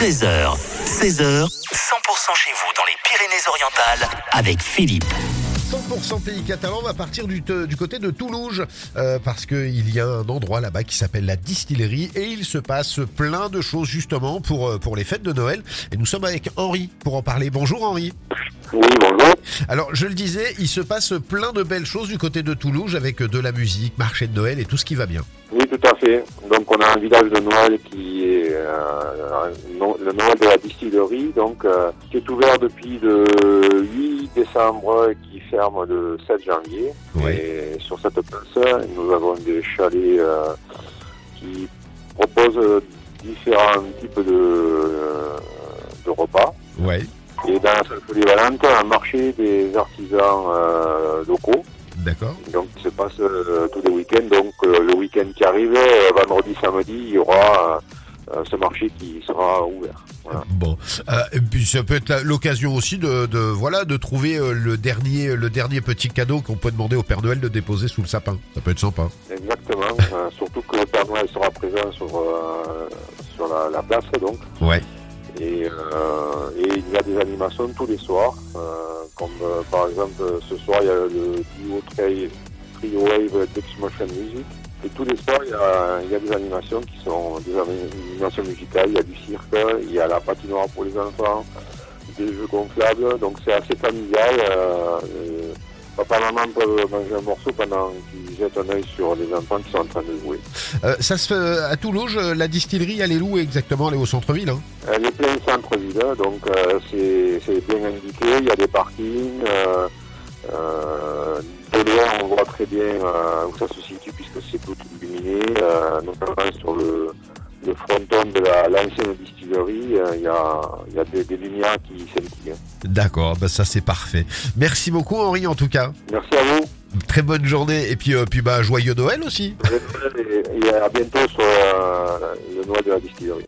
13h, 16h, 100% chez vous dans les Pyrénées-Orientales avec Philippe. 100% pays catalan on va partir du, te- du côté de Toulouse euh, parce qu'il y a un endroit là-bas qui s'appelle la distillerie et il se passe plein de choses justement pour, euh, pour les fêtes de Noël et nous sommes avec Henri pour en parler. Bonjour Henri. Oui, bonjour. Alors je le disais, il se passe plein de belles choses du côté de Toulouse avec de la musique, marché de Noël et tout ce qui va bien. Oui, tout à fait. Donc, on a un village de Noël qui est euh, le Noël de la distillerie, donc euh, qui est ouvert depuis le 8 décembre et qui ferme le 7 janvier. Et sur cette place, nous avons des chalets euh, qui proposent différents types de, euh, de repas. Et dans la salle polyvalente, un marché des artisans locaux. d'accord. Donc, qui se passe tous les week-ends. Donc, le week-end qui arrive, vendredi, samedi, il y aura ce marché qui sera ouvert. Voilà. Bon, Euh, et puis ça peut être l'occasion aussi de, de voilà de trouver euh, le dernier le dernier petit cadeau qu'on peut demander au Père Noël de déposer sous le sapin. Ça peut être sympa. Exactement. Euh, surtout que le Père Noël sera présent sur, euh, sur la, la place, donc. Ouais. Et, euh, et il y a des animations tous les soirs. euh, comme euh, par exemple, euh, ce soir, il y a le duo Trio Trio Wave Dexmotion Music. Et tous les soirs, il y, a, il y a des animations qui sont des animations musicales. Il y a du cirque, il y a la patinoire pour les enfants, des jeux gonflables. Donc c'est assez familial. Euh, papa et maman peuvent manger un morceau pendant qu'ils jettent un œil sur les enfants qui sont en train de jouer. Euh, ça se fait à Toulouse, euh, la distillerie, elle est où exactement? Elle est au centre-ville. Hein? Elle est plein centre-ville, donc euh, c'est c'est bien indiqué. Il y a des parkings. Euh, on voit très bien euh, où ça se situe puisque c'est tout illuminé, euh, notamment sur le, le fronton de la- l'ancienne distillerie. euh, Il y, a, il y a des, des lumières qui scintillent. D'accord, bah ça c'est parfait. Merci beaucoup Henri en tout cas. Merci à vous. Très bonne journée et puis euh, puis bah joyeux Noël aussi. Et, et à bientôt sur euh, le Noël de la distillerie.